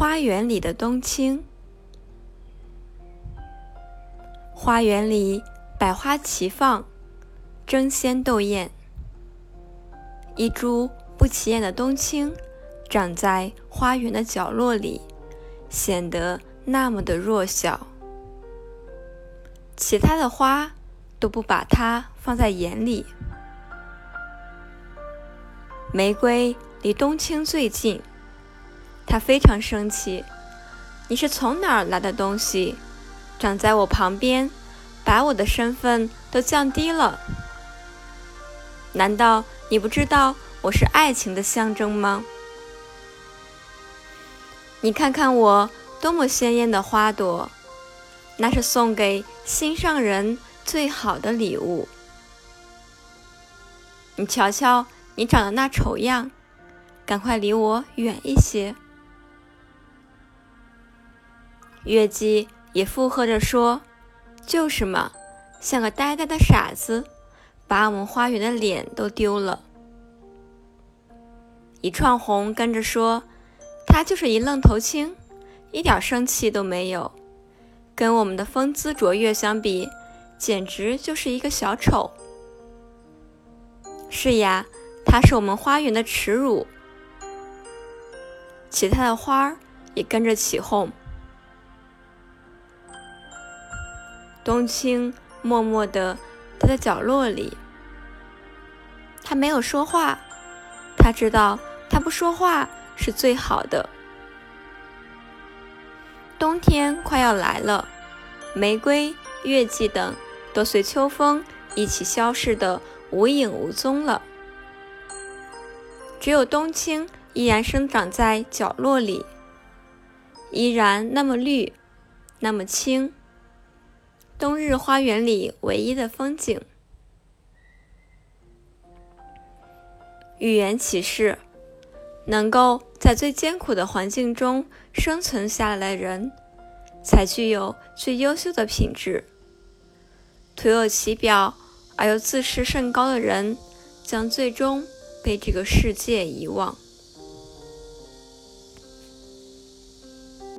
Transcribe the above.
花园里的冬青。花园里百花齐放，争先斗艳。一株不起眼的冬青，长在花园的角落里，显得那么的弱小。其他的花都不把它放在眼里。玫瑰离冬青最近，他非常生气：“你是从哪儿来的东西？”长在我旁边，把我的身份都降低了。难道你不知道我是爱情的象征吗？你看看我多么鲜艳的花朵，那是送给心上人最好的礼物。你瞧瞧，你长得那丑样，赶快离我远一些。月季。也附和着说：“就是嘛，像个呆呆的傻子，把我们花园的脸都丢了。”一串红跟着说：“他就是一愣头青，一点生气都没有，跟我们的风姿卓越相比，简直就是一个小丑。”是呀，他是我们花园的耻辱。其他的花儿也跟着起哄。冬青默默地待在角落里，他没有说话。他知道，他不说话是最好的。冬天快要来了，玫瑰、月季等都随秋风一起消失的无影无踪了。只有冬青依然生长在角落里，依然那么绿，那么青。冬日花园里唯一的风景。语言启示：能够在最艰苦的环境中生存下来的人，才具有最优秀的品质。徒有其表而又自视甚高的人，将最终被这个世界遗忘。